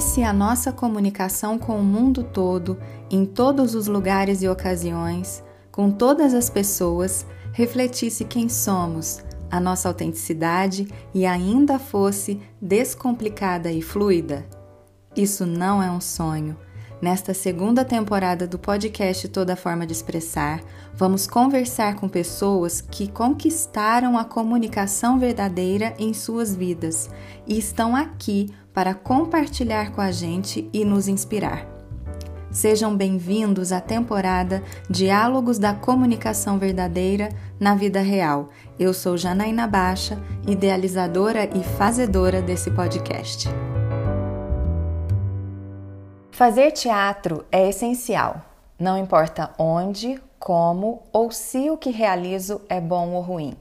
Se a nossa comunicação com o mundo todo, em todos os lugares e ocasiões, com todas as pessoas, refletisse quem somos, a nossa autenticidade e ainda fosse descomplicada e fluida? Isso não é um sonho. Nesta segunda temporada do podcast Toda Forma de Expressar, vamos conversar com pessoas que conquistaram a comunicação verdadeira em suas vidas e estão aqui para compartilhar com a gente e nos inspirar. Sejam bem-vindos à temporada Diálogos da Comunicação Verdadeira na Vida Real. Eu sou Janaína Baixa, idealizadora e fazedora desse podcast. Fazer teatro é essencial. Não importa onde, como ou se o que realizo é bom ou ruim.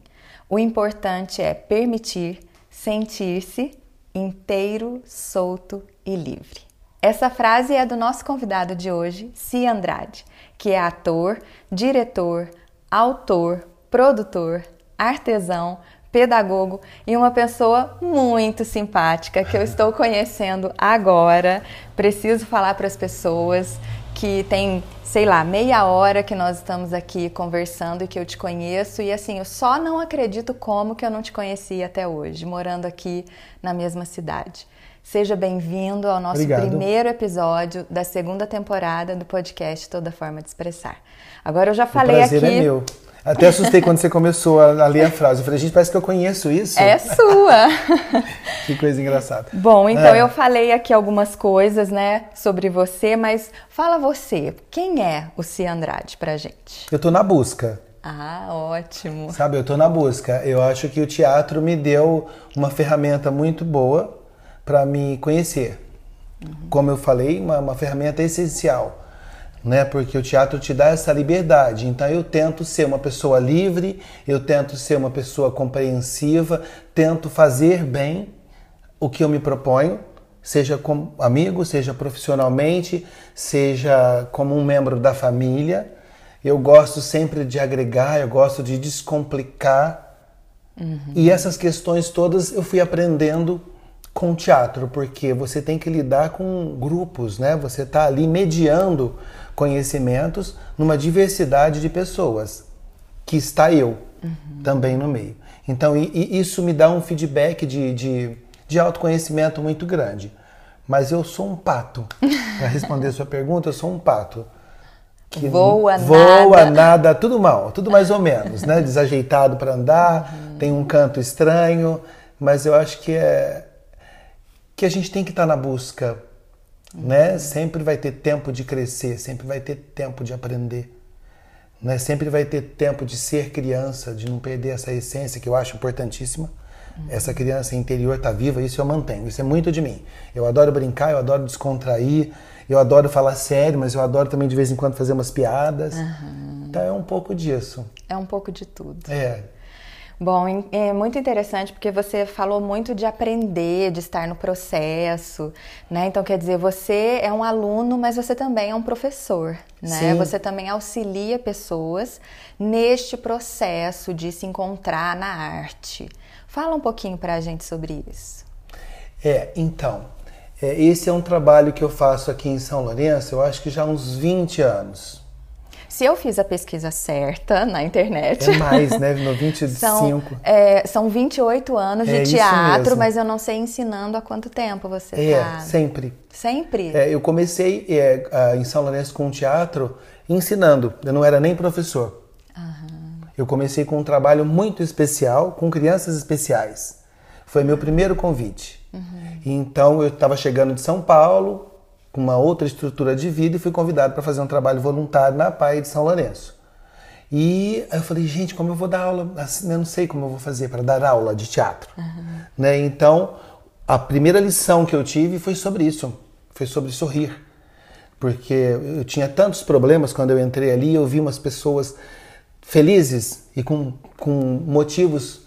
O importante é permitir sentir-se inteiro, solto e livre. Essa frase é do nosso convidado de hoje, Si Andrade, que é ator, diretor, autor, produtor, artesão, pedagogo e uma pessoa muito simpática que eu estou conhecendo agora. Preciso falar para as pessoas que tem, sei lá, meia hora que nós estamos aqui conversando e que eu te conheço e assim, eu só não acredito como que eu não te conhecia até hoje, morando aqui na mesma cidade. Seja bem-vindo ao nosso Obrigado. primeiro episódio da segunda temporada do podcast Toda Forma de Expressar. Agora eu já falei o prazer aqui. É meu. Até assustei quando você começou a, ler a frase. Eu falei, gente, parece que eu conheço isso. É sua! que coisa engraçada. Bom, então é. eu falei aqui algumas coisas, né, sobre você, mas fala você, quem é o Cia Andrade pra gente? Eu tô na busca. Ah, ótimo. Sabe, eu tô na busca. Eu acho que o teatro me deu uma ferramenta muito boa para me conhecer. Uhum. Como eu falei, uma, uma ferramenta essencial, né? Porque o teatro te dá essa liberdade. Então eu tento ser uma pessoa livre, eu tento ser uma pessoa compreensiva, tento fazer bem o que eu me proponho, seja como amigo, seja profissionalmente, seja como um membro da família. Eu gosto sempre de agregar, eu gosto de descomplicar. Uhum. E essas questões todas eu fui aprendendo com teatro, porque você tem que lidar com grupos, né? Você está ali mediando conhecimentos numa diversidade de pessoas, que está eu uhum. também no meio. Então, e, e isso me dá um feedback de, de, de autoconhecimento muito grande. Mas eu sou um pato. Para responder a sua pergunta, eu sou um pato. Que voa, voa nada. nada, tudo mal, tudo mais ou menos, né? Desajeitado para andar, uhum. tem um canto estranho, mas eu acho que é que a gente tem que estar tá na busca, uhum. né? Sempre vai ter tempo de crescer, sempre vai ter tempo de aprender, né? Sempre vai ter tempo de ser criança, de não perder essa essência que eu acho importantíssima. Uhum. Essa criança interior está viva, isso eu mantenho, isso é muito de mim. Eu adoro brincar, eu adoro descontrair, eu adoro falar sério, mas eu adoro também de vez em quando fazer umas piadas. Uhum. Então é um pouco disso. É um pouco de tudo. É. Bom, é muito interessante porque você falou muito de aprender, de estar no processo, né? Então, quer dizer, você é um aluno, mas você também é um professor, né? Sim. Você também auxilia pessoas neste processo de se encontrar na arte. Fala um pouquinho para a gente sobre isso. É, então, é, esse é um trabalho que eu faço aqui em São Lourenço, eu acho que já há uns 20 anos. Se eu fiz a pesquisa certa na internet. É mais, né? No 25. São, é, são 28 anos é de teatro, mas eu não sei ensinando há quanto tempo você é, tá. sempre. Sempre? É, eu comecei é, em São Lourenço com teatro ensinando. Eu não era nem professor. Uhum. Eu comecei com um trabalho muito especial, com crianças especiais. Foi meu primeiro convite. Uhum. Então eu estava chegando de São Paulo, com uma outra estrutura de vida e fui convidado para fazer um trabalho voluntário na PAI de São Lourenço. E eu falei, gente, como eu vou dar aula? Assim, eu não sei como eu vou fazer para dar aula de teatro. Uhum. Né? Então, a primeira lição que eu tive foi sobre isso, foi sobre sorrir. Porque eu tinha tantos problemas quando eu entrei ali, eu vi umas pessoas felizes e com, com motivos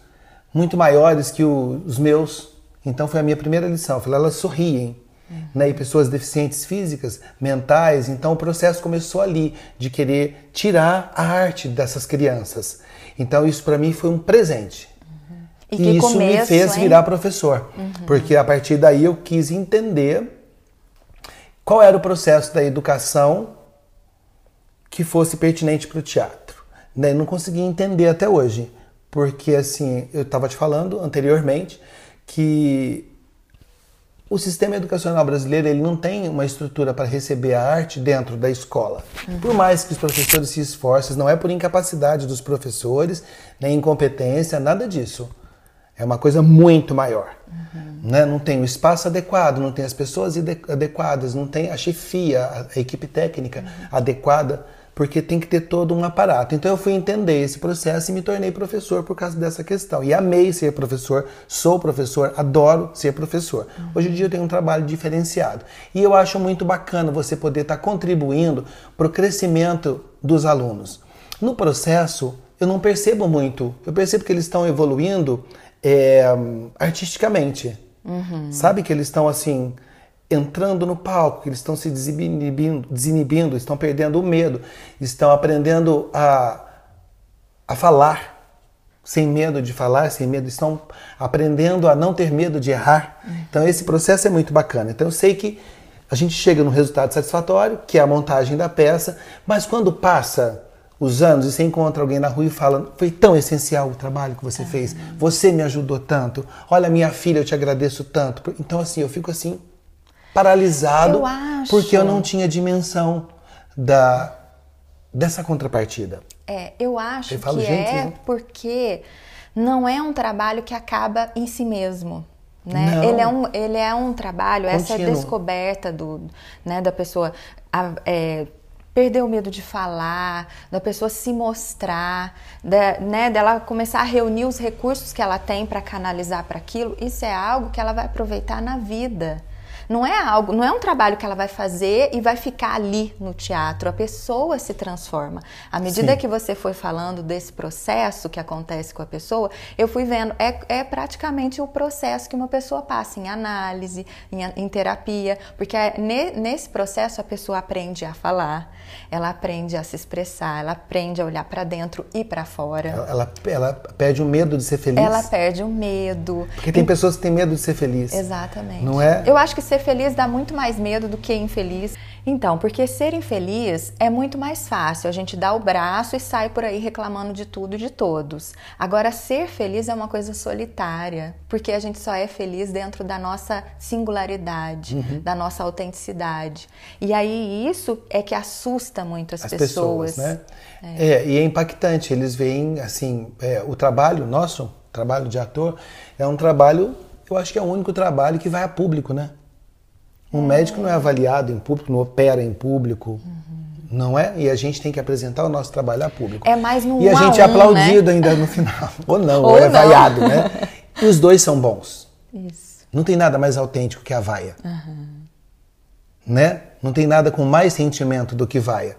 muito maiores que os meus. Então foi a minha primeira lição. Eu falei, elas sorriem né? e pessoas deficientes físicas, mentais. Então o processo começou ali, de querer tirar a arte dessas crianças. Então isso para mim foi um presente. Uhum. E, e isso começo, me fez hein? virar professor, uhum. porque a partir daí eu quis entender qual era o processo da educação que fosse pertinente para o teatro. Né? Não consegui entender até hoje, porque assim, eu estava te falando anteriormente que o sistema educacional brasileiro ele não tem uma estrutura para receber a arte dentro da escola. Uhum. Por mais que os professores se esforcem, não é por incapacidade dos professores, nem incompetência, nada disso. É uma coisa muito maior. Uhum. Né? Não tem o espaço adequado, não tem as pessoas adequadas, não tem a chefia, a equipe técnica uhum. adequada porque tem que ter todo um aparato. Então eu fui entender esse processo e me tornei professor por causa dessa questão. E amei ser professor, sou professor, adoro ser professor. Hoje em dia eu tenho um trabalho diferenciado. E eu acho muito bacana você poder estar contribuindo para o crescimento dos alunos. No processo, eu não percebo muito. Eu percebo que eles estão evoluindo é, artisticamente. Uhum. Sabe que eles estão assim entrando no palco, que eles estão se desinibindo, desinibindo, estão perdendo o medo, estão aprendendo a, a falar sem medo de falar, sem medo, estão aprendendo a não ter medo de errar. Então esse processo é muito bacana. Então eu sei que a gente chega no resultado satisfatório, que é a montagem da peça, mas quando passa os anos e você encontra alguém na rua e fala: Foi tão essencial o trabalho que você fez, você me ajudou tanto, olha, minha filha, eu te agradeço tanto. Então, assim, eu fico assim, paralisado eu acho... porque eu não tinha dimensão da dessa contrapartida. É, eu acho que gente, é né? porque não é um trabalho que acaba em si mesmo. Né? Ele, é um, ele é um trabalho, Contínuo. essa descoberta do, né, da pessoa a, é, perder o medo de falar, da pessoa se mostrar, da, né, dela começar a reunir os recursos que ela tem para canalizar para aquilo, isso é algo que ela vai aproveitar na vida. Não é algo, não é um trabalho que ela vai fazer e vai ficar ali no teatro. A pessoa se transforma. À medida Sim. que você foi falando desse processo que acontece com a pessoa, eu fui vendo, é, é praticamente o processo que uma pessoa passa em análise, em, em terapia, porque é, ne, nesse processo a pessoa aprende a falar, ela aprende a se expressar, ela aprende a olhar para dentro e para fora. Ela, ela, ela, perde o medo de ser feliz. Ela perde o medo. Porque tem e... pessoas que têm medo de ser feliz. Exatamente. Não é? Eu acho que ser feliz dá muito mais medo do que infeliz. Então, porque ser infeliz é muito mais fácil. A gente dá o braço e sai por aí reclamando de tudo e de todos. Agora, ser feliz é uma coisa solitária, porque a gente só é feliz dentro da nossa singularidade, uhum. da nossa autenticidade. E aí isso é que assusta muito as, as pessoas. pessoas né? É. é. e é impactante. Eles veem, assim, é, o trabalho nosso, trabalho de ator, é um trabalho, eu acho que é o único trabalho que vai a público, né? Um médico não é avaliado em público, não opera em público. Uhum. Não é? E a gente tem que apresentar o nosso trabalho a público. É mais no E a gente é aplaudido né? ainda no final. ou não, ou, ou é não. vaiado, né? E os dois são bons. Isso. Não tem nada mais autêntico que a vaia. Uhum. Né? Não tem nada com mais sentimento do que vaia.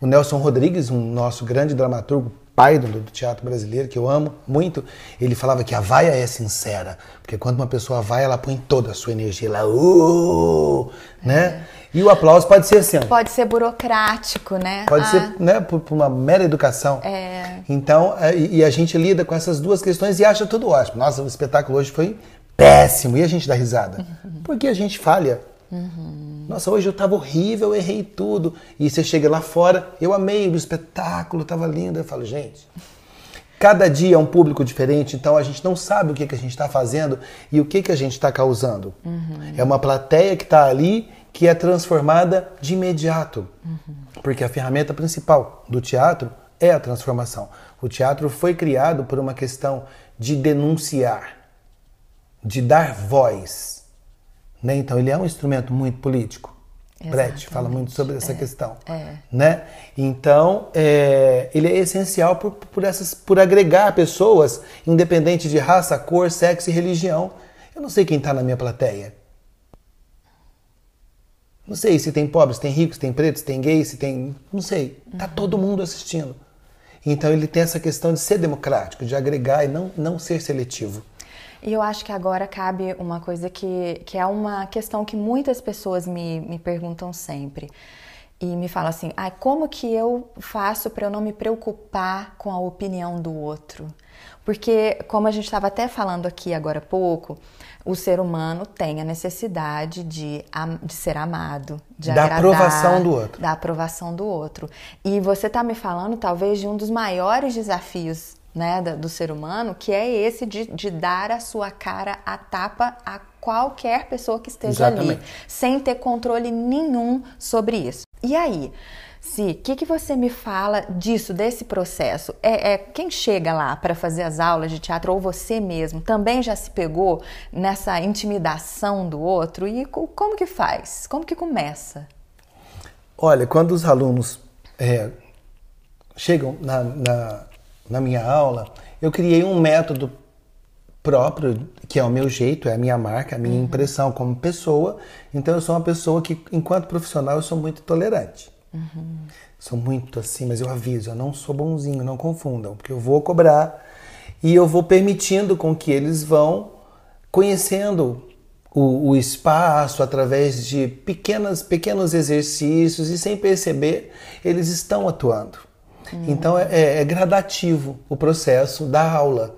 O Nelson Rodrigues, um nosso grande dramaturgo, pai do, do, teatro brasileiro, que eu amo muito, ele falava que a vaia é sincera. Porque quando uma pessoa vai, ela põe toda a sua energia lá, uh, né? E o aplauso pode ser assim. Pode ser burocrático, né? Pode ah. ser, né, por, por, uma mera educação. É. Então, é, e a gente lida com essas duas questões e acha tudo ótimo. Nossa, o espetáculo hoje foi péssimo. E a gente dá risada. Uhum. Porque a gente falha. Uhum. Nossa, hoje eu tava horrível, eu errei tudo. E você chega lá fora, eu amei o espetáculo, tava lindo. Eu falo, gente, cada dia é um público diferente, então a gente não sabe o que, que a gente está fazendo e o que, que a gente está causando. Uhum. É uma plateia que está ali que é transformada de imediato. Uhum. Porque a ferramenta principal do teatro é a transformação. O teatro foi criado por uma questão de denunciar, de dar voz né? Então ele é um instrumento muito político. Brecht fala muito sobre essa é, questão, é. né? Então é, ele é essencial por, por, essas, por agregar pessoas, independente de raça, cor, sexo e religião. Eu não sei quem está na minha plateia. Não sei se tem pobres, tem ricos, tem pretos, tem gays, se tem, não sei. Tá uhum. todo mundo assistindo. Então ele tem essa questão de ser democrático, de agregar e não, não ser seletivo. E eu acho que agora cabe uma coisa que, que é uma questão que muitas pessoas me, me perguntam sempre. e me fala assim: ah, como que eu faço para eu não me preocupar com a opinião do outro? Porque, como a gente estava até falando aqui agora há pouco, o ser humano tem a necessidade de, de ser amado, de da agradar, aprovação do outro. Da aprovação do outro. E você está me falando, talvez, de um dos maiores desafios né, do ser humano, que é esse de, de dar a sua cara a tapa a qualquer pessoa que esteja Exatamente. ali, sem ter controle nenhum sobre isso. E aí? Si, o que, que você me fala disso, desse processo? É, é quem chega lá para fazer as aulas de teatro ou você mesmo também já se pegou nessa intimidação do outro e como que faz? Como que começa? Olha, quando os alunos é, chegam na, na, na minha aula, eu criei um método próprio, que é o meu jeito, é a minha marca, a minha uhum. impressão como pessoa. Então eu sou uma pessoa que, enquanto profissional, eu sou muito tolerante. Uhum. Sou muito assim, mas eu aviso, eu não sou bonzinho, não confundam, porque eu vou cobrar e eu vou permitindo com que eles vão conhecendo o, o espaço através de pequenas, pequenos exercícios e sem perceber eles estão atuando. Uhum. Então é, é, é gradativo o processo da aula.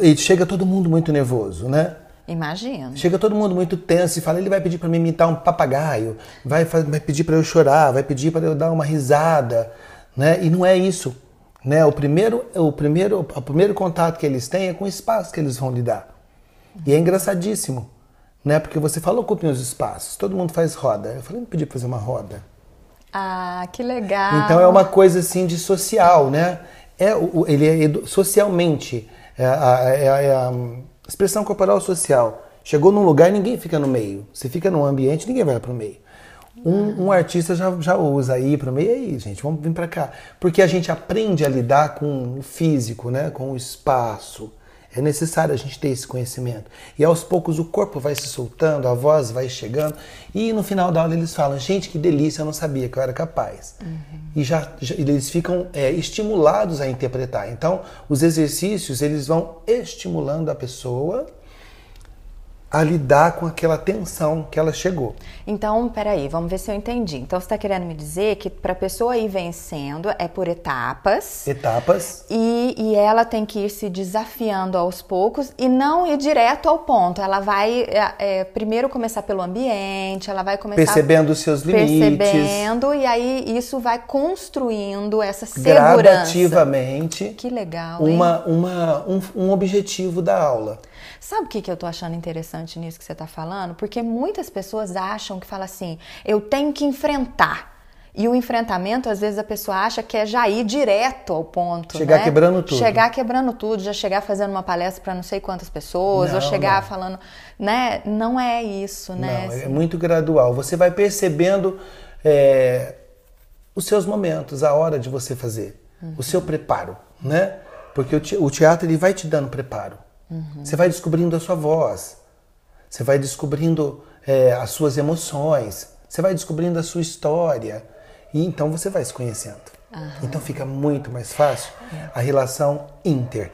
E chega todo mundo muito nervoso, né? Imagina. Chega todo mundo muito tenso e fala: ele vai pedir para me imitar um papagaio, vai, vai pedir para eu chorar, vai pedir para eu dar uma risada, né? E não é isso, né? O primeiro, o primeiro, o primeiro contato que eles têm é com o espaço que eles vão lidar. E é engraçadíssimo, né? Porque você falou ocupem os espaços, todo mundo faz roda. Eu falei: não pedi para fazer uma roda. Ah, que legal. Então é uma coisa assim de social, né? É, ele é socialmente. É, é, é, é Expressão corporal social. Chegou num lugar e ninguém fica no meio. Se fica num ambiente, ninguém vai para o meio. Um, um, artista já, já usa aí para o meio. E aí, gente, vamos vir para cá. Porque a gente aprende a lidar com o físico, né? com o espaço. É necessário a gente ter esse conhecimento. E aos poucos o corpo vai se soltando, a voz vai chegando. E no final da aula eles falam: gente, que delícia, eu não sabia que eu era capaz. Uhum. E já, já, eles ficam é, estimulados a interpretar. Então, os exercícios eles vão estimulando a pessoa a lidar com aquela tensão que ela chegou. Então, peraí, vamos ver se eu entendi. Então, você está querendo me dizer que para a pessoa ir vencendo é por etapas. Etapas. E, e ela tem que ir se desafiando aos poucos e não ir direto ao ponto. Ela vai é, é, primeiro começar pelo ambiente, ela vai começar. Percebendo os seus limites. Percebendo, e aí isso vai construindo essa segurança. Gradativamente. Que legal. Hein? Uma, uma, um, um objetivo da aula. Sabe o que, que eu tô achando interessante nisso que você tá falando? Porque muitas pessoas acham que fala assim, eu tenho que enfrentar. E o enfrentamento, às vezes, a pessoa acha que é já ir direto ao ponto. Chegar né? quebrando tudo. Chegar quebrando tudo, já chegar fazendo uma palestra para não sei quantas pessoas, não, ou chegar não. falando. Né? Não é isso, né? Não, é muito gradual. Você vai percebendo é, os seus momentos, a hora de você fazer, uhum. o seu preparo, né? Porque o teatro ele vai te dando preparo. Uhum. Você vai descobrindo a sua voz, você vai descobrindo é, as suas emoções, você vai descobrindo a sua história. E então você vai se conhecendo. Uhum. Então fica muito mais fácil a relação inter.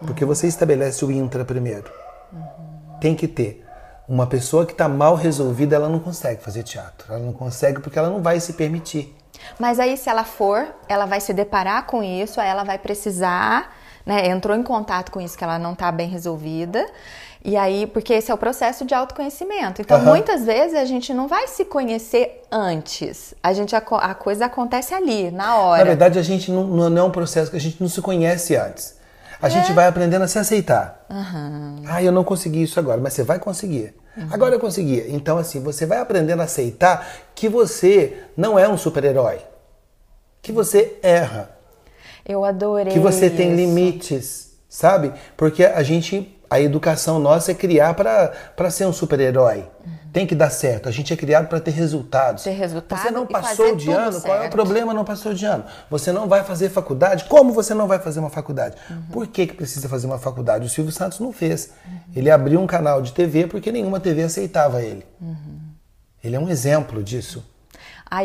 Porque uhum. você estabelece o intra primeiro. Uhum. Tem que ter. Uma pessoa que está mal resolvida, ela não consegue fazer teatro. Ela não consegue porque ela não vai se permitir. Mas aí, se ela for, ela vai se deparar com isso, aí ela vai precisar né, entrou em contato com isso que ela não está bem resolvida. E aí, porque esse é o processo de autoconhecimento. Então, uhum. muitas vezes a gente não vai se conhecer antes. A gente a, a, coisa acontece ali, na hora. Na verdade, a gente não, não é um processo que a gente não se conhece antes. A é. gente vai aprendendo a se aceitar. Uhum. Ah, eu não consegui isso agora, mas você vai conseguir. Uhum. Agora eu consegui. Então, assim, você vai aprendendo a aceitar que você não é um super-herói. Que você erra. Eu adorei. Que você isso. tem limites, sabe? Porque a gente, a educação nossa é criar para ser um super-herói. Uhum. Tem que dar certo. A gente é criado para ter resultados. Ter resultados. Você não passou de ano, certo. qual é o problema? Não passou de ano. Você não vai fazer faculdade. Como você não vai fazer uma faculdade? Uhum. Por que, que precisa fazer uma faculdade? O Silvio Santos não fez. Uhum. Ele abriu um canal de TV porque nenhuma TV aceitava ele. Uhum. Ele é um exemplo disso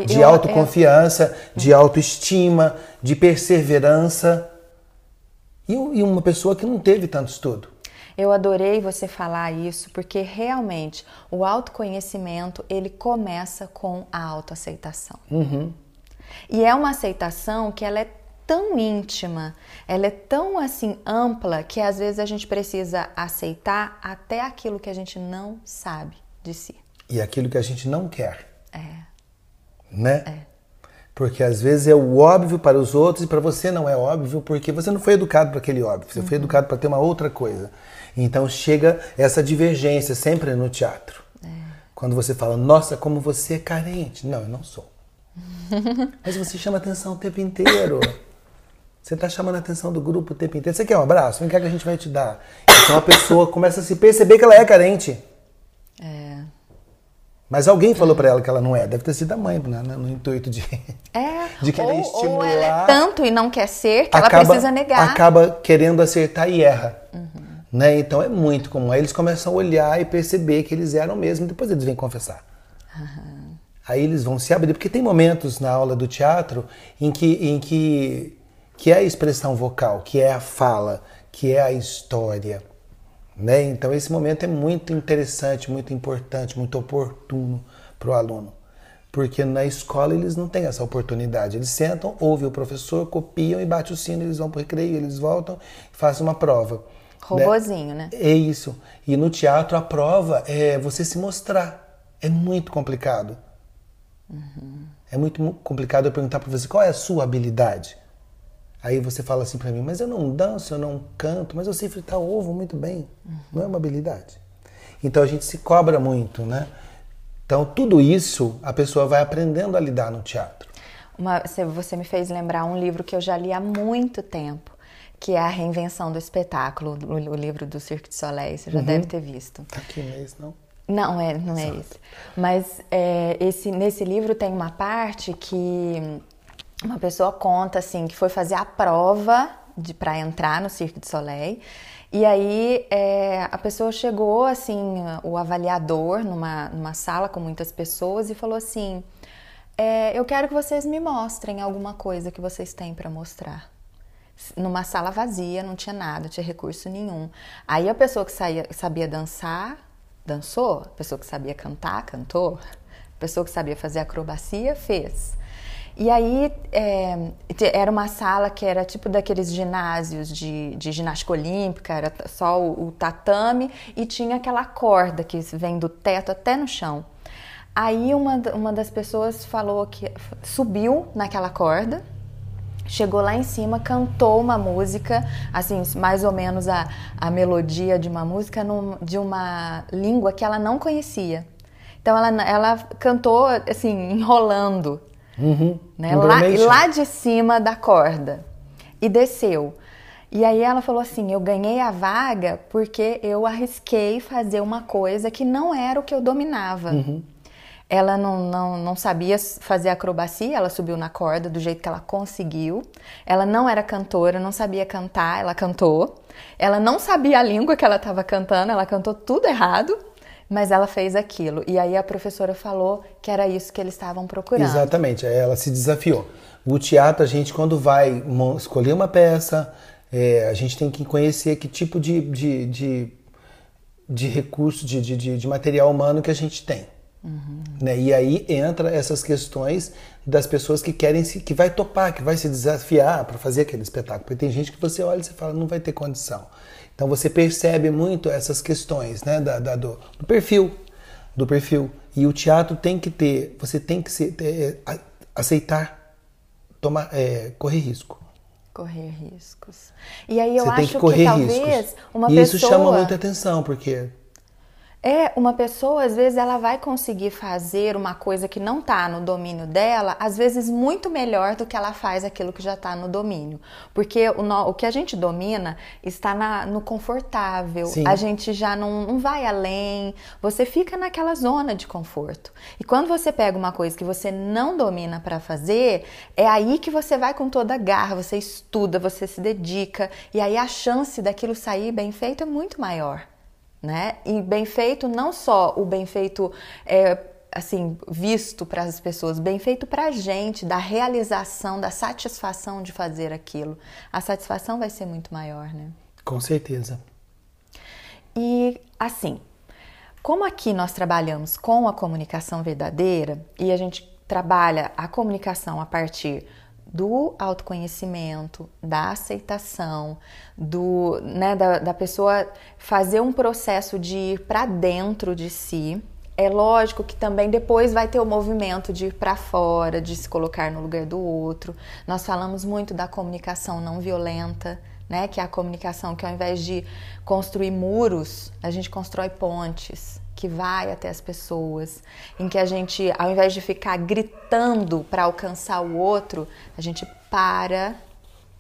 de eu, autoconfiança, eu... de autoestima, de perseverança. E, e uma pessoa que não teve tanto estudo. Eu adorei você falar isso, porque realmente o autoconhecimento ele começa com a autoaceitação. Uhum. E é uma aceitação que ela é tão íntima, ela é tão assim ampla que às vezes a gente precisa aceitar até aquilo que a gente não sabe de si. E aquilo que a gente não quer. É. Né? É. Porque às vezes é o óbvio para os outros e para você não é óbvio porque você não foi educado para aquele óbvio, você uhum. foi educado para ter uma outra coisa. Então chega essa divergência sempre no teatro. É. Quando você fala, nossa, como você é carente. Não, eu não sou. Mas você chama atenção o tempo inteiro. Você está chamando a atenção do grupo o tempo inteiro. Você quer um abraço? Vem cá que a gente vai te dar. Então a pessoa começa a se perceber que ela é carente. É. Mas alguém falou para ela que ela não é. Deve ter sido a mãe, né? no intuito de, é, de querer ou, estimular. Ou ela é tanto e não quer ser que acaba, ela precisa negar. Acaba querendo acertar e erra. Uhum. Né? Então é muito comum. Aí eles começam a olhar e perceber que eles eram mesmo. E depois eles vêm confessar. Uhum. Aí eles vão se abrir. Porque tem momentos na aula do teatro em que, em que que é a expressão vocal, que é a fala, que é a história. Né? Então esse momento é muito interessante, muito importante, muito oportuno para o aluno. Porque na escola eles não têm essa oportunidade. Eles sentam, ouvem o professor, copiam e bate o sino, eles vão para o recreio, eles voltam e fazem uma prova. Robozinho, né? né? É isso. E no teatro a prova é você se mostrar. É muito complicado. Uhum. É muito complicado eu perguntar para você qual é a sua habilidade. Aí você fala assim para mim, mas eu não danço, eu não canto, mas eu sei fritar ovo muito bem. Uhum. Não é uma habilidade. Então a gente se cobra muito, né? Então tudo isso a pessoa vai aprendendo a lidar no teatro. Uma, você me fez lembrar um livro que eu já li há muito tempo, que é A Reinvenção do Espetáculo, o, livro do Cirque de Soleil. Você já uhum. deve ter visto. Tá aqui, não é isso, não? Não, é, não é esse. Mas é, esse, nesse livro tem uma parte que uma pessoa conta assim que foi fazer a prova de para entrar no Cirque du Soleil e aí é, a pessoa chegou assim o avaliador numa, numa sala com muitas pessoas e falou assim é, eu quero que vocês me mostrem alguma coisa que vocês têm para mostrar numa sala vazia não tinha nada não tinha recurso nenhum. Aí a pessoa que saía, sabia dançar dançou. A pessoa que sabia cantar cantou. A pessoa que sabia fazer acrobacia fez. E aí é, era uma sala que era tipo daqueles ginásios de, de ginástica olímpica, era só o, o, tatame e tinha aquela corda que vem do teto até no chão. Aí uma, uma das pessoas falou que subiu naquela corda, chegou lá em cima, cantou uma música, assim, mais ou menos a, a melodia de uma música num, de uma língua que ela não conhecia. Então ela, ela cantou assim, enrolando Uhum. Né? Lá, lá de cima da corda. E desceu. E aí ela falou assim: eu ganhei a vaga porque eu arrisquei fazer uma coisa que não era o que eu dominava. Uhum. Ela não, não, não sabia fazer acrobacia, ela subiu na corda do jeito que ela conseguiu. Ela não era cantora, não sabia cantar, ela cantou. Ela não sabia a língua que ela estava cantando, ela cantou tudo errado mas ela fez aquilo. E aí a professora falou que era isso que eles estavam procurando. Exatamente, ela se desafiou. O teatro, a gente, quando vai escolher uma peça, é, a gente tem que conhecer que tipo de, de, de, de recurso, de, de, de material humano que a gente tem. Uhum. Né? E aí entra essas questões das pessoas que querem se, que vai topar, que vai se desafiar para fazer aquele espetáculo. Porque tem gente que você olha e você fala, não vai ter condição. Então você percebe muito essas questões né, da, da do, do, perfil, do perfil. E o teatro tem que ter, você tem que ser, ter, é, aceitar, tomar, é, correr risco. Correr riscos. E aí eu você acho que, correr que talvez riscos. uma e pessoa... isso chama muita atenção, porque é, uma pessoa, às vezes, ela vai conseguir fazer uma coisa que não está no domínio dela, às vezes muito melhor do que ela faz aquilo que já está no domínio. Porque o, no, o que a gente domina está na, no confortável, Sim. a gente já não, não vai além, você fica naquela zona de conforto. E quando você pega uma coisa que você não domina para fazer, é aí que você vai com toda a garra, você estuda, você se dedica, e aí a chance daquilo sair bem feito é muito maior né? E bem feito não só o bem feito é, assim visto para as pessoas, bem feito para a gente, da realização, da satisfação de fazer aquilo. A satisfação vai ser muito maior, né? Com certeza. E assim, como aqui nós trabalhamos com a comunicação verdadeira e a gente trabalha a comunicação a partir do autoconhecimento, da aceitação, do, né, da, da pessoa fazer um processo de ir para dentro de si. É lógico que também depois vai ter o movimento de ir para fora, de se colocar no lugar do outro. Nós falamos muito da comunicação não violenta, né, que é a comunicação que ao invés de construir muros, a gente constrói pontes que vai até as pessoas, em que a gente, ao invés de ficar gritando para alcançar o outro, a gente para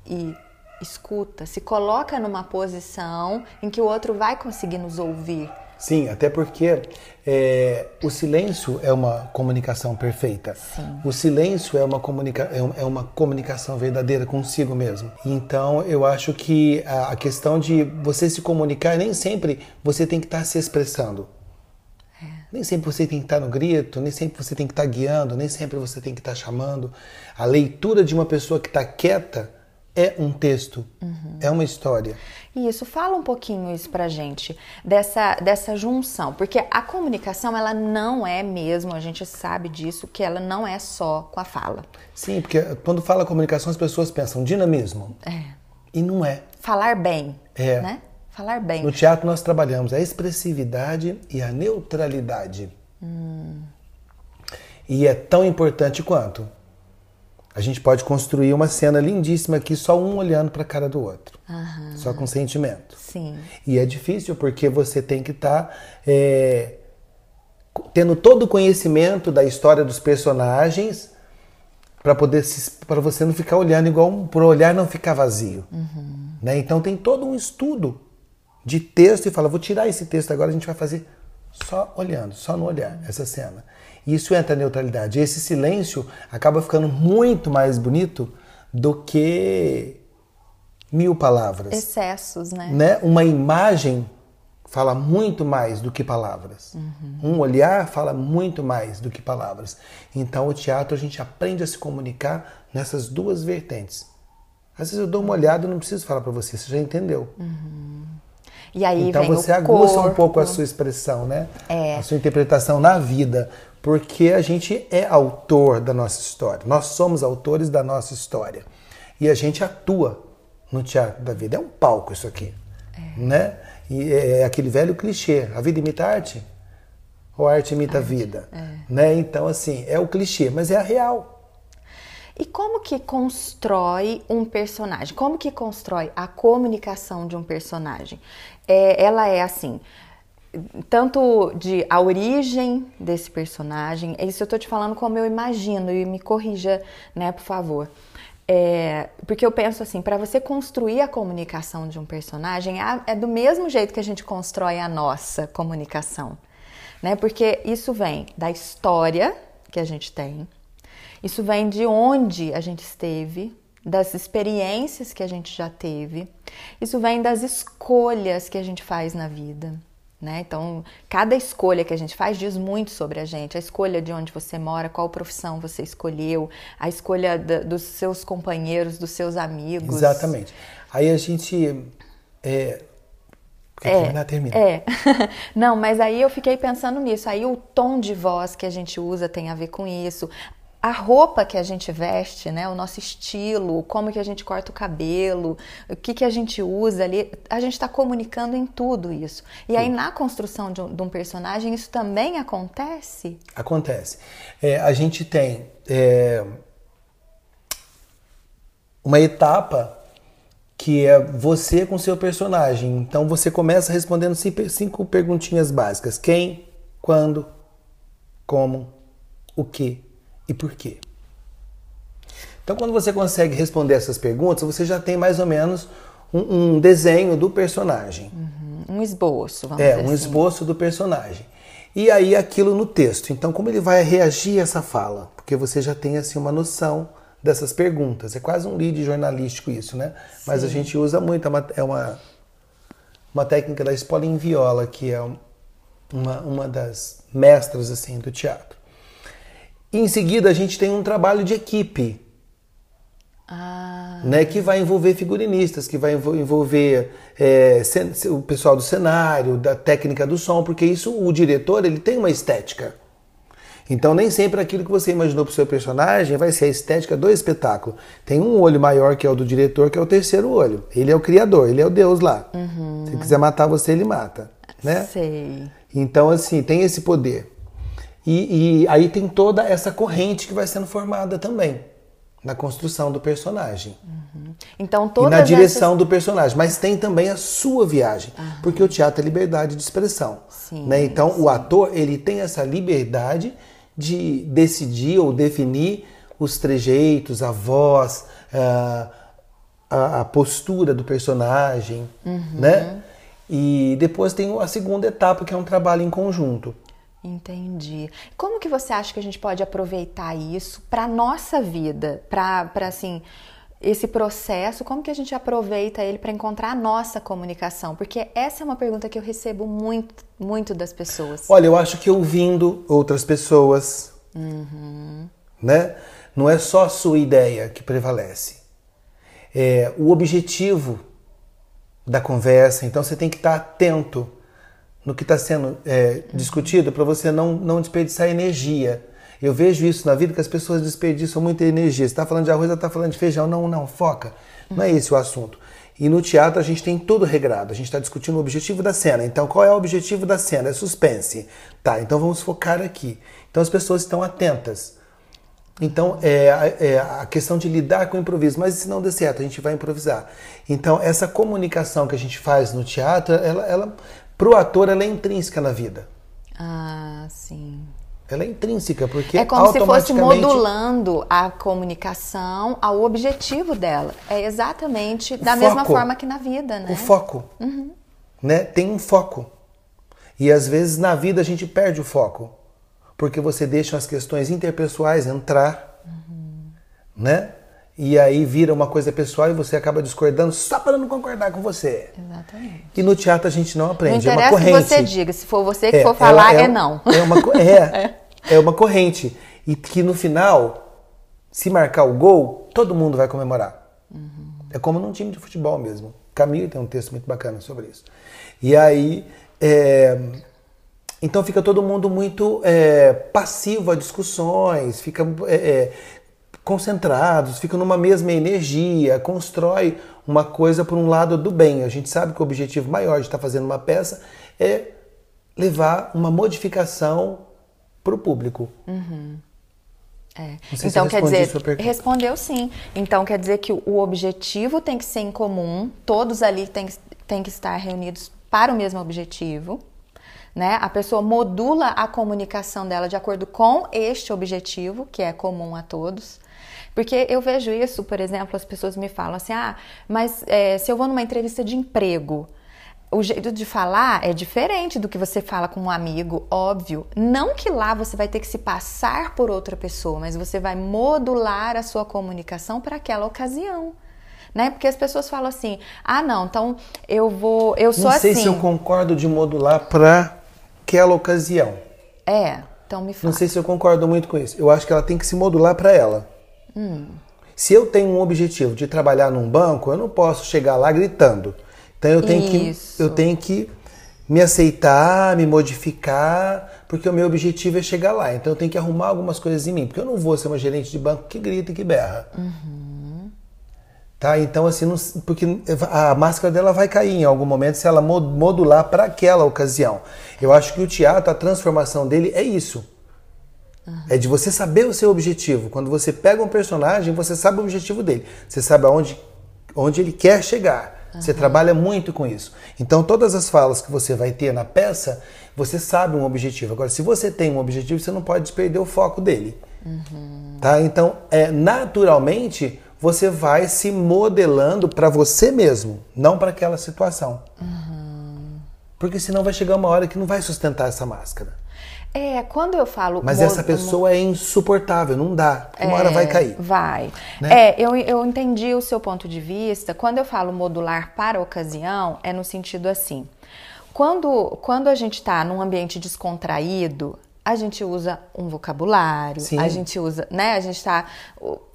e escuta, se coloca numa posição em que o outro vai conseguir nos ouvir. Sim, até porque é, o silêncio é uma comunicação perfeita. Sim. O silêncio é uma, comunica é uma comunicação verdadeira consigo mesmo. Então eu acho que a questão de você se comunicar, nem sempre você tem que estar se expressando. Nem sempre você tem que estar no grito, nem sempre você tem que estar guiando, nem sempre você tem que estar chamando. A leitura de uma pessoa que está quieta é um texto, uhum. é uma história. Isso, fala um pouquinho isso pra gente, dessa, dessa junção, porque a comunicação, ela não é mesmo, a gente sabe disso, que ela não é só com a fala. Sim, porque quando fala comunicação, as pessoas pensam dinamismo. É. E não é. Falar bem, é. né? Falar bem. No teatro nós trabalhamos a expressividade e a neutralidade. Hum. E é tão importante quanto. A gente pode construir uma cena lindíssima aqui, só um olhando para a cara do outro. Aham. Só com sentimento. Sim. E é difícil porque você tem que estar tá, é, tendo todo o conhecimento da história dos personagens para poder para você não ficar olhando igual um, para olhar não ficar vazio. Uhum. Né? Então tem todo um estudo de texto e fala: vou tirar esse texto agora, a gente vai fazer só olhando, só no olhar, essa cena. Isso entra a neutralidade. Esse silêncio acaba ficando muito mais bonito do que mil palavras. Excessos, né? né? Uma imagem fala muito mais do que palavras. Uhum. Um olhar fala muito mais do que palavras. Então, o teatro a gente aprende a se comunicar nessas duas vertentes. Às vezes eu dou uma olhada e não preciso falar para você, você já entendeu. Uhum. E aí então vem você aguça corpo. um pouco a sua expressão, né? É. A sua interpretação na vida, porque a gente é autor da nossa história. Nós somos autores da nossa história. E a gente atua no teatro da vida. É um palco isso aqui, é. né? E é aquele velho clichê, a vida imita a arte ou a arte imita a vida, é. né? Então assim, é o clichê, mas é a real. E como que constrói um personagem? Como que constrói a comunicação de um personagem? É, ela é assim, tanto de a origem desse personagem, isso eu tô te falando como eu imagino e me corrija, né, por favor. É, porque eu penso assim, para você construir a comunicação de um personagem, é do mesmo jeito que a gente constrói a nossa comunicação, né? Porque isso vem da história que a gente tem, isso vem de onde a gente esteve, das experiências que a gente já teve, isso vem das escolhas que a gente faz na vida. Né? Então, cada escolha que a gente faz diz muito sobre a gente. A escolha de onde você mora, qual profissão você escolheu, a escolha da, dos seus companheiros, dos seus amigos. Exatamente. Aí a gente. É... É, terminar, termina. é. Não, mas aí eu fiquei pensando nisso. Aí o tom de voz que a gente usa tem a ver com isso a roupa que a gente veste, né, o nosso estilo, como que a gente corta o cabelo, o que, que a gente usa ali, a gente está comunicando em tudo isso. E Sim. aí na construção de um, de um, personagem isso também acontece? Acontece. É, a gente tem é, uma etapa que é você com seu personagem. Então você começa respondendo cinco perguntinhas básicas: quem, quando, como, o que e por quê. Então, quando você consegue responder essas perguntas, você já tem mais ou menos um, um desenho do personagem. Uhum. Um esboço, vamos é, dizer um assim. esboço do personagem. E aí aquilo no texto. Então, como ele vai reagir a essa fala? Porque você já tem assim uma noção dessas perguntas. É quase um lead jornalístico isso, né? Sim. Mas a gente usa muito, é uma, é uma, técnica da Espola em Viola, que é uma, uma das mestras assim do teatro. E em seguida a gente tem um trabalho de equipe. Ah, né, que vai envolver figurinistas, que vai envol- envolver é, o pessoal do cenário, da técnica do som, porque isso o diretor ele tem uma estética. Então nem sempre aquilo que você imaginou para o seu personagem vai ser a estética do espetáculo. Tem um olho maior que é o do diretor, que é o terceiro olho. Ele é o criador, ele é o Deus lá. Se quiser matar você, ele mata, né? sei. Então, assim, tem esse poder. E, e aí tem toda essa corrente que vai sendo formada também na construção do personagem. Então E todas na direção essas... do personagem. Mas tem também a sua viagem. Porque o teatro é liberdade de expressão. Sim, né? Então, o ator, ele tem essa liberdade de decidir ou definir os trejeitos, a voz, a, a- a postura do personagem, Uhum. né? E depois tem a segunda etapa, que é um trabalho em conjunto. Entendi. Como que você acha que a gente pode aproveitar isso para nossa vida, para para assim esse processo? Como que a gente aproveita ele para encontrar a nossa comunicação? Porque essa é uma pergunta que eu recebo muito muito das pessoas. Olha, eu acho que ouvindo outras pessoas, né? Não é só a sua ideia que prevalece. É o objetivo da conversa. Então você tem que estar atento no que está sendo é, discutido para você não, não desperdiçar energia. Eu vejo isso na vida que as pessoas desperdiçam muita energia. Você está falando de arroz, está falando de feijão. Não, não, foca. Não é esse o assunto. E no teatro a gente tem tudo regrado. A gente está discutindo o objetivo da cena. Então, qual é o objetivo da cena? É suspense. Tá, então vamos focar aqui. Então as pessoas estão atentas. Então, é, é a questão de lidar com o improviso. Mas se não der certo, a gente vai improvisar. Então, essa comunicação que a gente faz no teatro, ela, ela para o ator, ela é intrínseca na vida. Ah, sim. Ela é intrínseca, porque É como se fosse automaticamente... modulando a comunicação ao objetivo dela. É exatamente da O mesma foco. forma que na vida, né? O foco. Né? Tem um foco. E às vezes na vida a gente perde o foco. Porque você deixa as questões interpessoais entrar. Né? E aí vira uma coisa pessoal e você acaba discordando só para não concordar com você. Exatamente. E no teatro a gente não Não aprende. é uma interessa o que corrente. você diga, se for você que É, for falar, ela é, não. É uma, co- é, é uma corrente. E que no final, se marcar o gol, todo mundo vai comemorar. É como num time de futebol mesmo. Camille tem um texto muito bacana sobre isso. E aí. é, então fica todo mundo muito é, passivo a discussões, fica é, é, concentrados, fica numa mesma energia, constrói uma coisa por um lado do bem. A gente sabe que o objetivo maior de estar fazendo uma peça é levar uma modificação para o público. É. Sei se Então quer dizer, respondeu sim. Então quer dizer que o objetivo tem que ser em comum, todos ali têm, têm que estar reunidos para o mesmo objetivo. Né? A pessoa modula a comunicação dela de acordo com este objetivo, que é comum a todos. Porque eu vejo isso, por exemplo, as pessoas me falam assim: ah, mas é, se eu vou numa entrevista de emprego, o jeito de falar é diferente do que você fala com um amigo, óbvio. Não que lá você vai ter que se passar por outra pessoa, mas você vai modular a sua comunicação para aquela ocasião. Né? Porque as pessoas falam assim: "Ah, não, então eu vou, eu sou Não sei assim". se eu concordo de modular para aquela ocasião. É, então me Não fala. sei se eu concordo muito com isso. Eu acho que ela tem que se modular para ela. Se eu tenho um objetivo de trabalhar num banco, eu não posso chegar lá gritando. Então eu tenho Isso. que eu tenho que me aceitar, me modificar, porque o meu objetivo é chegar lá. Então eu tenho que arrumar algumas coisas em mim, porque eu não vou ser uma gerente de banco que grita e que berra. Tá? Então assim, não- porque a máscara dela vai cair em algum momento se ela mo- modular para aquela ocasião. Eu acho que o teatro, a transformação dele é isso. É de você saber o seu objetivo. Quando você pega um personagem, você sabe o objetivo dele. Você sabe aonde onde ele quer chegar. Você trabalha muito com isso. Então, todas as falas que você vai ter na peça, você sabe um objetivo. Agora, se você tem um objetivo, você não pode perder o foco dele. Tá? Então, é, naturalmente, você vai se modelando para você mesmo, não para aquela situação. Porque senão vai chegar uma hora que não vai sustentar essa máscara. É, quando eu falo Mas essa pessoa é insuportável, não dá. Uma hora É, vai cair. Vai. Né? É, eu, eu entendi o seu ponto de vista. Quando eu falo modular para a ocasião, é no sentido assim. Quando, quando a gente está num ambiente descontraído, a gente usa um vocabulário, Sim. a gente usa, né? A gente tá.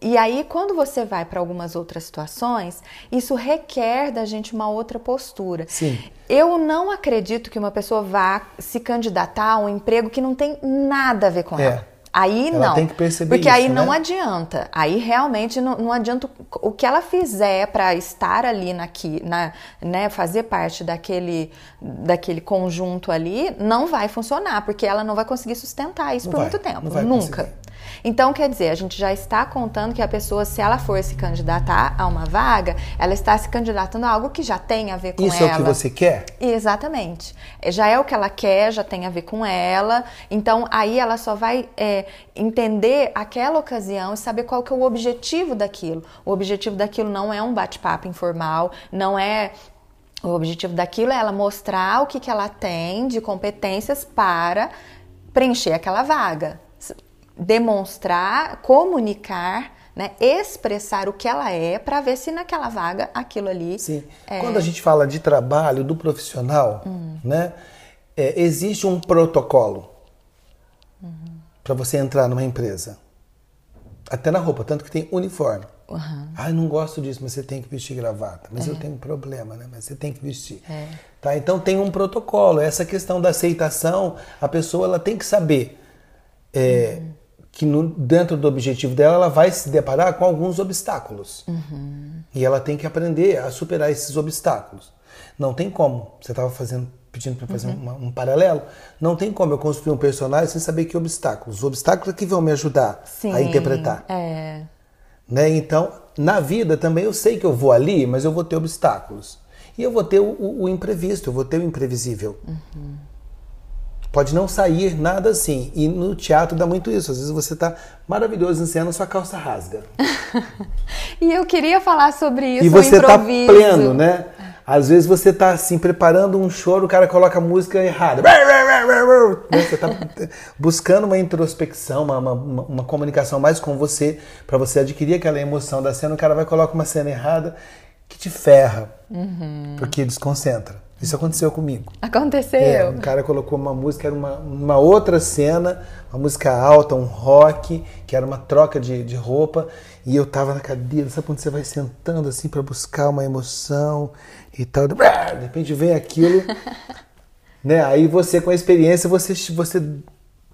E aí, quando você vai para algumas outras situações, isso requer da gente uma outra postura. Sim. Eu não acredito que uma pessoa vá se candidatar a um emprego que não tem nada a ver com É. ela. Aí Ela não. tem que perceber Porque aí isso, não né? adianta. Aí realmente não, não adianta o que ela fizer para estar ali naqui, na, né, fazer parte daquele, daquele conjunto ali, não vai funcionar, porque ela não vai conseguir sustentar isso Não por vai, muito tempo. não Nunca. conseguir. Então, quer dizer, a gente já está contando que a pessoa, se ela for se candidatar a uma vaga, ela está se candidatando a algo que já tem a ver com Isso ela. é o que você quer? Exatamente. Já é o que ela quer, já tem a ver com ela. Então, aí ela só vai é, entender aquela ocasião e saber qual que é o objetivo daquilo. O objetivo daquilo não é um bate-papo informal, não é. O objetivo daquilo é ela mostrar o que, que ela tem de competências para preencher aquela vaga. Demonstrar, comunicar, né, expressar o que ela é para ver se naquela vaga aquilo ali Sim. é, Quando a gente fala de trabalho, do profissional, né? é, existe um protocolo para você entrar numa empresa. Até na roupa, tanto que tem uniforme. Uhum. Ah, não gosto disso, mas você tem que vestir gravata. Mas eu tenho um problema, né? Mas você tem que vestir. É. Tá? Então tem um protocolo. Essa questão da aceitação, a pessoa ela tem que saber é, que no- dentro do objetivo dela ela vai se deparar com alguns obstáculos. E ela tem que aprender a superar esses obstáculos. Não tem como. Você estava fazendo, pedindo para fazer uma- um paralelo. Não tem como eu construir um personagem sem saber que obstáculos. Os obstáculos é que vão me ajudar Sim, a interpretar. É. Né? Então, na vida também eu sei que eu vou ali, mas eu vou ter obstáculos. E eu vou ter o, o- o imprevisto, eu vou ter o imprevisível. Pode não sair nada assim. E no teatro dá muito isso. Às vezes você está maravilhoso em cena, sua calça rasga. E eu queria falar sobre isso, e você tá pleno, né? Às vezes você tá assim, preparando um choro, o cara coloca a música errada. Né? Você tá buscando uma introspecção, uma, uma, uma comunicação mais com você, para você adquirir aquela emoção da cena, o cara vai e coloca uma cena errada que te ferra, Uhum. porque desconcentra. Isso aconteceu comigo. Aconteceu. É, um cara colocou uma música, era uma, uma outra cena, uma música alta, um rock, que era uma troca de, de roupa, e eu tava na cadeira, sabe quando você vai sentando assim para buscar uma emoção e tal, de repente vem aquilo, né? Aí você com a experiência você você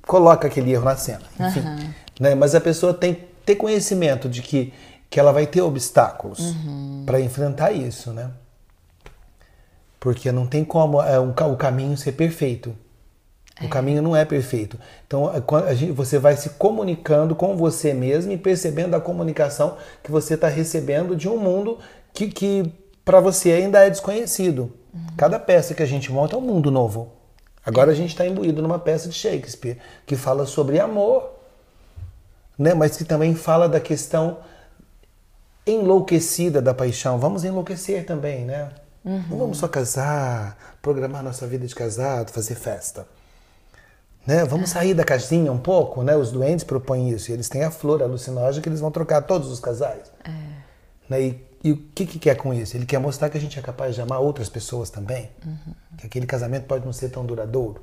coloca aquele erro na cena, enfim, né? Mas a pessoa tem que ter conhecimento de que que ela vai ter obstáculos para enfrentar isso, né? Porque não tem como é, um o caminho ser perfeito. O caminho não é perfeito. Então, a gente- você vai se comunicando com você mesmo e percebendo a comunicação que você está recebendo de um mundo que, que para você ainda é desconhecido. Cada peça que a gente monta é um mundo novo. Agora a gente está imbuído numa peça de Shakespeare que fala sobre amor, né? mas que também fala da questão enlouquecida da paixão. Vamos enlouquecer também, né? Não vamos só casar, programar nossa vida de casado, fazer festa. Né? Vamos sair da casinha um pouco, né? Os doentes propõem isso. E eles têm a flor alucinógena que eles vão trocar todos os casais. Né? E, e o que, que quer com isso? Ele quer mostrar que a gente é capaz de amar outras pessoas também. Que aquele casamento pode não ser tão duradouro.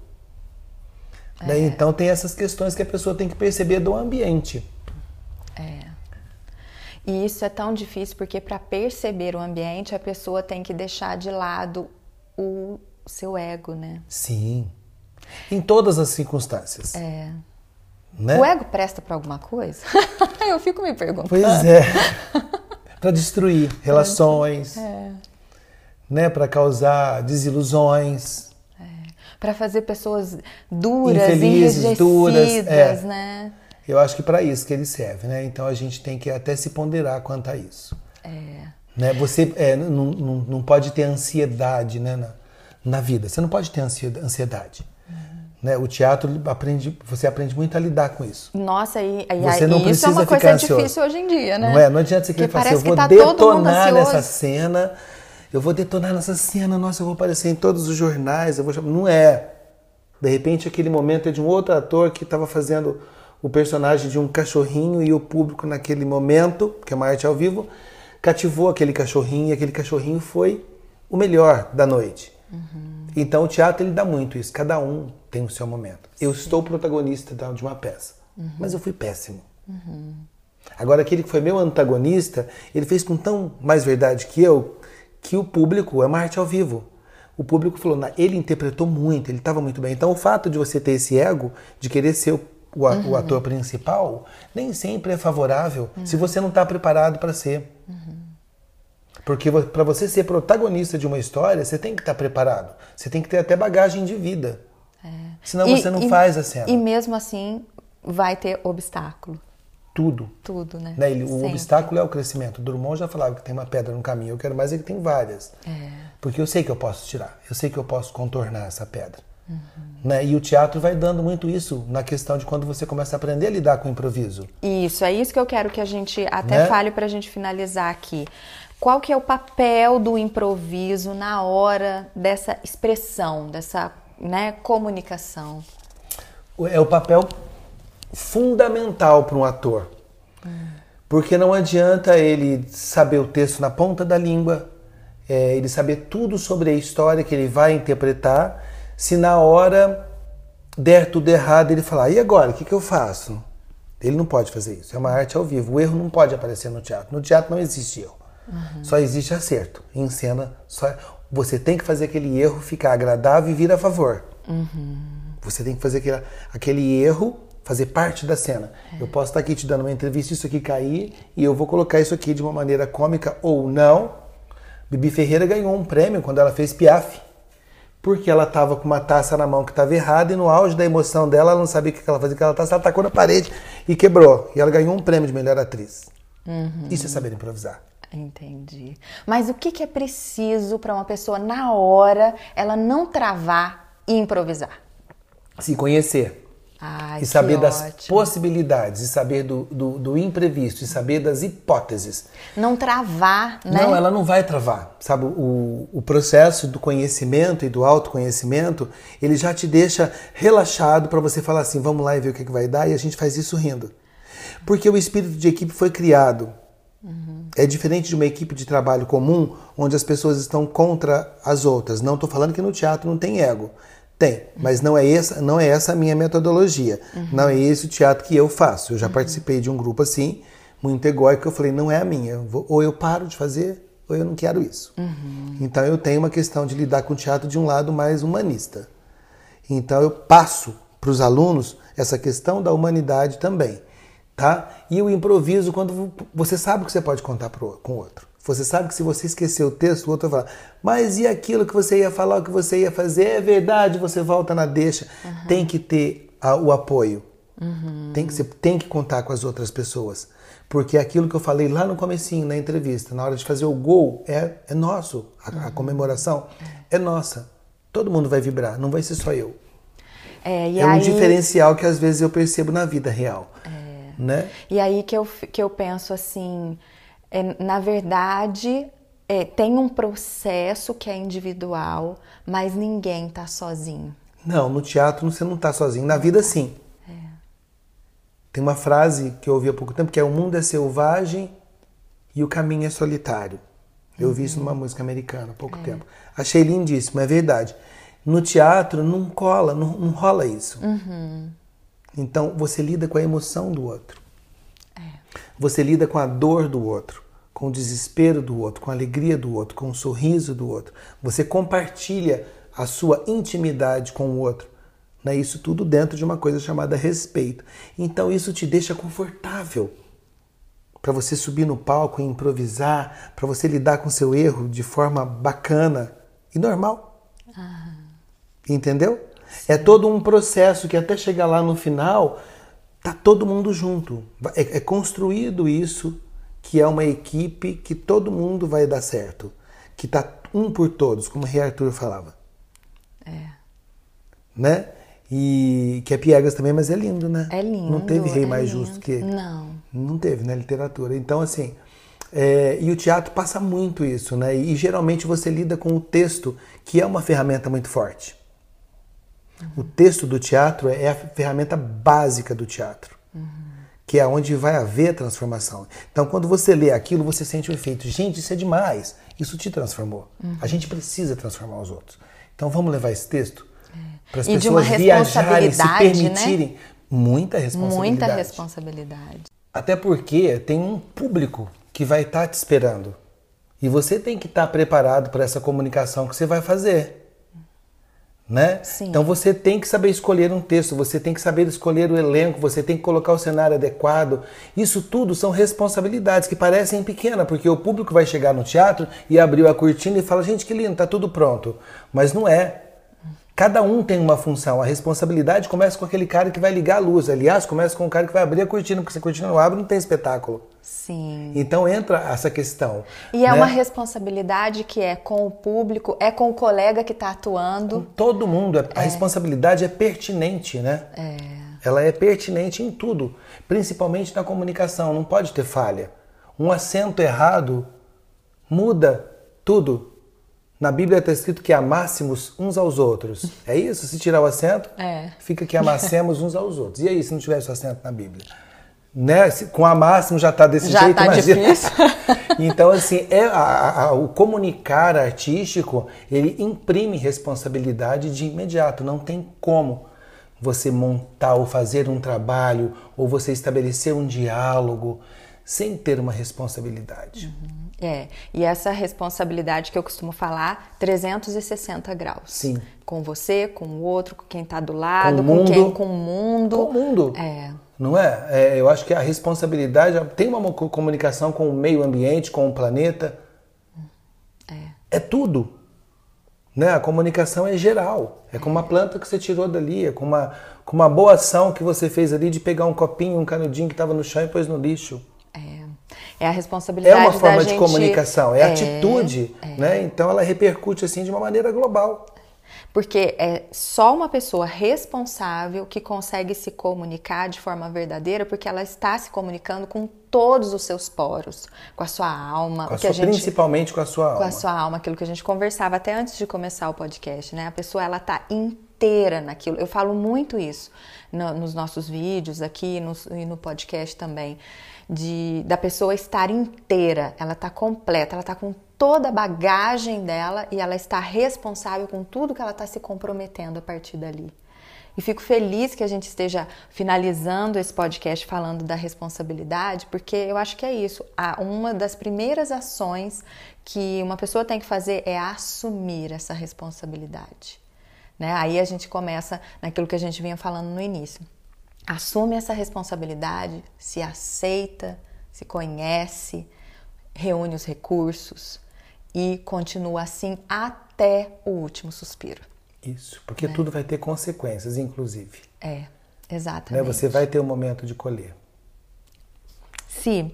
Né? Então tem essas questões que a pessoa tem que perceber do ambiente. E isso é tão difícil porque para perceber o ambiente a pessoa tem que deixar de lado o seu ego, né? Sim. Em todas as circunstâncias. É. Né? O ego presta para alguma coisa? Eu fico me perguntando. Pois é. para destruir relações, É. né? Para causar desilusões. Para fazer pessoas duras, Infelizes, enrijecidas, duras, é. né? Eu acho que para isso que ele serve, né? Então a gente tem que até se ponderar quanto a isso. É. Né? Você é, não, não, não pode ter ansiedade né, na, na vida. Você não pode ter ansie- ansiedade. Uhum. Né? O teatro aprende, você aprende muito a lidar com isso. Nossa, e, e, Você aí- não isso é uma coisa ansioso. difícil hoje em dia, né? Não é? Não adianta você querer falar assim, eu vou tá detonar nessa cena, eu vou detonar nessa cena, nossa, eu vou aparecer em todos os jornais, eu vou. Não é. De repente aquele momento é de um outro ator que estava fazendo o personagem de um cachorrinho e o público naquele momento, que é uma arte ao vivo, cativou aquele cachorrinho e aquele cachorrinho foi o melhor da noite. Então o teatro ele dá muito isso. Cada um tem o seu momento. Eu estou protagonista de uma peça, mas eu fui péssimo. Agora aquele que foi meu antagonista, ele fez com tão mais verdade que eu, que o público é uma arte ao vivo. O público falou, "Na- ele interpretou muito, ele estava muito bem. Então o fato de você ter esse ego, de querer ser o, o a- o ator principal, nem sempre é favorável se você não está preparado para ser. Porque para você ser protagonista de uma história, você tem que estar preparado. Você tem que ter até bagagem de vida. Senão E- você não e- faz a cena. E mesmo assim, vai ter obstáculo. Tudo. Tudo, né? Né? Ele- o obstáculo é o crescimento. Drummond já falava que tem uma pedra no caminho. Eu quero mais é que tem várias. É. Porque eu sei que eu posso tirar. Eu sei que eu posso contornar essa pedra. Né? E o teatro vai dando muito isso na questão de quando você começa a aprender a lidar com o improviso. Isso, é isso que eu quero que a gente até Né? fale pra gente finalizar aqui. Qual que é o papel do improviso na hora dessa expressão, dessa né, comunicação? É o papel fundamental para um ator. Porque não adianta ele saber o texto na ponta da língua, é, ele saber tudo sobre a história que ele vai interpretar, se na hora der tudo errado, ele falar, e agora, o que, que eu faço? Ele não pode fazer isso, é uma arte ao vivo. O erro não pode aparecer no teatro. No teatro não existe erro, só existe acerto. Em cena, só... você tem que fazer aquele erro ficar agradável e vir a favor. Você tem que fazer aquele, aquele erro fazer parte da cena. Eu posso estar aqui te dando uma entrevista, isso aqui cair, e eu vou colocar isso aqui de uma maneira cômica ou não. Bibi Ferreira ganhou um prêmio quando ela fez Piaf. Porque ela estava com uma taça na mão que estava errada e no auge da emoção dela, ela não sabia o que ela fazia com aquela taça, ela tacou na parede e quebrou. E ela ganhou um prêmio de melhor atriz. Isso é saber improvisar. Entendi. Mas o que, que é preciso para uma pessoa, na hora, ela não travar e improvisar? Se conhecer. Ai, e saber das ótimo. possibilidades, e saber do, do, do imprevisto, e saber das hipóteses. Não travar, né? Não, ela não vai travar. Sabe, o, o processo do conhecimento e do autoconhecimento, ele já te deixa relaxado para você falar assim, vamos lá e ver o que, que vai dar, e a gente faz isso rindo. Porque o espírito de equipe foi criado. É diferente de uma equipe de trabalho comum, onde as pessoas estão contra as outras. Não estou falando que no teatro não tem ego. Tem, mas não é essa, não é essa a minha metodologia. Não é esse o teatro que eu faço. Eu já participei de um grupo assim, muito egóico, eu falei, não é a minha. Eu vou- ou eu paro de fazer, ou eu não quero isso. Então eu tenho uma questão de lidar com o teatro de um lado mais humanista. Então eu passo para os alunos essa questão da humanidade também, tá? E o improviso quando você sabe que você pode contar pro, com o outro. Você sabe que se você esquecer o texto, o outro vai falar, mas e aquilo que você ia falar, o que você ia fazer? É verdade, você volta na deixa. Tem que ter a- o apoio. Tem que, você tem que contar com as outras pessoas. Porque aquilo que eu falei lá no comecinho, na entrevista, na hora de fazer o gol, é, é nosso. A, a comemoração é nossa. Todo mundo vai vibrar, não vai ser só eu. É, é um aí, diferencial que às vezes eu percebo na vida real. Né? E aí que eu, que eu penso assim, é, na verdade, é, tem um processo que é individual, mas ninguém tá sozinho. Não, no teatro você não está sozinho. Na vida, sim. Tem uma frase que eu ouvi há pouco tempo que é: O mundo é selvagem e o caminho é solitário. Eu ouvi isso numa música americana há pouco tempo. Achei lindíssimo, é verdade. No teatro não cola, não, não rola isso. Então você lida com a emoção do outro. Você lida com a dor do outro, com o desespero do outro, com a alegria do outro, com o sorriso do outro. Você compartilha a sua intimidade com o outro. Né? Isso tudo dentro de uma coisa chamada respeito. Então isso te deixa confortável para você subir no palco e improvisar, para você lidar com seu erro de forma bacana e normal. Entendeu? É todo um processo que até chegar lá no final, tá todo mundo junto. É, é construído isso que é uma equipe que todo mundo vai dar certo, que tá um por todos, como o Rei Arthur falava. É. Né? E que é piegas também, mas é lindo, né? É lindo. Não teve rei é mais lindo. justo que ele. Não. Não teve na literatura. Então, assim, é, e o teatro passa muito isso, né? E geralmente você lida com o texto, que é uma ferramenta muito forte. O texto do teatro é a ferramenta básica do teatro, que é onde vai haver transformação. Então, quando você lê aquilo, você sente o efeito. Gente, isso é demais. Isso te transformou. A gente precisa transformar os outros. Então vamos levar esse texto É. para as pessoas viajarem, se né? permitirem. Muita responsabilidade. Muita responsabilidade. Até porque tem um público que vai estar te esperando. E você tem que estar preparado para essa comunicação que você vai fazer. Né? Sim. Então você tem que saber escolher um texto, você tem que saber escolher o elenco, você tem que colocar o cenário adequado. Isso tudo são responsabilidades que parecem pequenas, porque o público vai chegar no teatro e abriu a cortina e fala: gente, que lindo, tá tudo pronto. Mas não é. Cada um tem uma função. A responsabilidade começa com aquele cara que vai ligar a luz. Aliás, começa com o cara que vai abrir a cortina, porque se a cortina não abre, não tem espetáculo. Sim. Então entra essa questão. E é né? uma responsabilidade que é com o público, é com o colega que está atuando. Todo mundo, a responsabilidade é pertinente, né? É. Ela é pertinente em tudo, principalmente na comunicação, não pode ter falha. Um acento errado muda tudo. Na Bíblia está escrito que amássemos uns aos outros. É isso? Se tirar o acento, É. fica que amassemos uns aos outros. E aí, se não tivesse o acento na Bíblia? Né? Se- Com amássimo já está desse Já jeito, tá imagina. difícil. então, assim, é a- a- o comunicar artístico, ele imprime responsabilidade de imediato. Não tem como você montar ou fazer um trabalho ou você estabelecer um diálogo sem ter uma responsabilidade. É, e essa responsabilidade que eu costumo falar, 360 graus. Sim. Com você, com o outro, com quem está do lado, Com o com, mundo. quem, com o mundo. Com o mundo. É. Não é? É, Eu acho que a responsabilidade tem uma co- comunicação com o meio ambiente, com o planeta. É. tudo. Né? A comunicação é geral. É com uma planta que você tirou dali, é com uma, com uma boa ação que você fez ali de pegar um copinho, um canudinho que estava no chão e pôs no lixo. É, é a responsabilidade É uma forma de comunicação, é, É, atitude, né? Então ela repercute assim de uma maneira global. Porque é só uma pessoa responsável que consegue se comunicar de forma verdadeira, porque ela está se comunicando com todos os seus poros, com a sua alma, Com a sua- gente Principalmente com a sua com alma. a sua alma, aquilo que a gente conversava até antes de começar o podcast, né? A pessoa ela tá inteira naquilo. Eu falo muito isso no- nos nossos vídeos aqui nos- e no podcast também, de da pessoa estar inteira, ela tá completa, ela tá com toda a bagagem dela e ela está responsável com tudo que ela está se comprometendo a partir dali. E fico feliz que a gente esteja finalizando esse podcast falando da responsabilidade, porque eu acho que é isso. Uma das primeiras ações que uma pessoa tem que fazer é assumir essa responsabilidade. Né? Aí a gente começa naquilo que a gente vinha falando no início. Assume essa responsabilidade, se aceita, se conhece, reúne os recursos e continua assim até o último suspiro. Isso, porque tudo vai ter consequências, inclusive. É, Né? exatamente. Você vai ter o momento de colher. Si,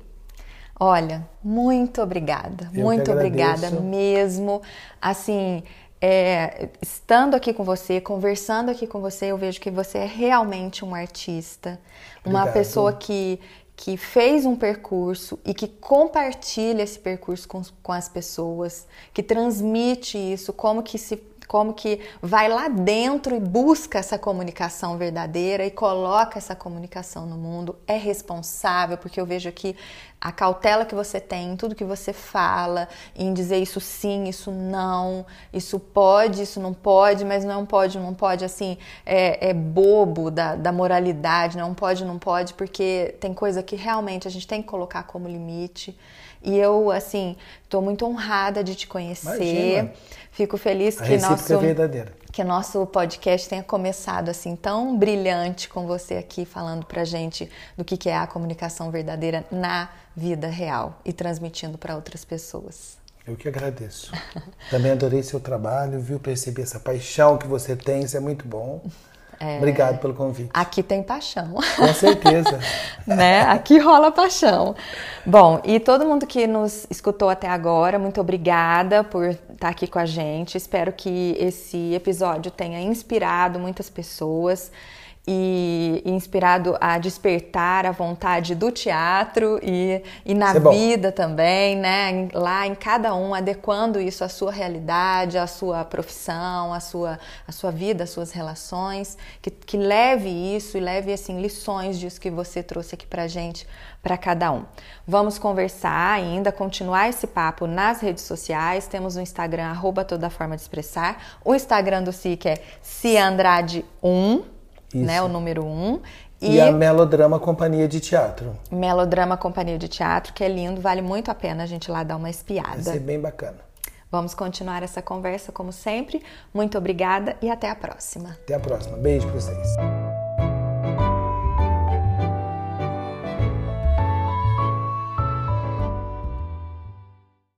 olha, muito obrigada, Eu muito obrigada mesmo. Assim, é, estando aqui com você, conversando aqui com você, eu vejo que você é realmente um artista, uma Obrigado. pessoa que, que fez um percurso e que compartilha esse percurso com, com as pessoas, que transmite isso, como que se como que vai lá dentro e busca essa comunicação verdadeira e coloca essa comunicação no mundo, é responsável, porque eu vejo aqui a cautela que você tem em tudo que você fala, em dizer isso sim, isso não, isso pode, isso não pode, mas não pode, não pode, assim, é, é bobo da, da moralidade, não pode, não pode, porque tem coisa que realmente a gente tem que colocar como limite. E eu, assim, estou muito honrada de te conhecer. Imagina. Fico feliz que recíproca nosso é verdadeira. que nosso podcast tenha começado assim tão brilhante com você aqui falando pra gente do que que é a comunicação verdadeira na vida real e transmitindo para outras pessoas. Eu que agradeço. Também adorei seu trabalho, viu? Percebi essa paixão que você tem, isso é muito bom. Obrigado pelo convite. Aqui tem paixão. Com certeza. né? Aqui rola paixão. Bom, e todo mundo que nos escutou até agora, muito obrigada por estar aqui com a gente. Espero que esse episódio tenha inspirado muitas pessoas. E inspirado a despertar a vontade do teatro e, e na é vida também, né? Lá em cada um, adequando isso à sua realidade, à sua profissão, à sua, à sua vida, às suas relações, que, que leve isso e leve assim lições disso que você trouxe aqui pra gente, para cada um. Vamos conversar ainda, continuar esse papo nas redes sociais. Temos o Instagram, arroba toda forma de expressar. O Instagram do SIC é ciandrade1, né? O número 1. E, a Melodrama Companhia de Teatro. Melodrama Companhia de Teatro, que é lindo, vale muito a pena a gente lá dar uma Vai espiada. ser bem bacana. Vamos continuar essa conversa como sempre. Muito obrigada e até a próxima. Até a próxima. Beijo pra vocês.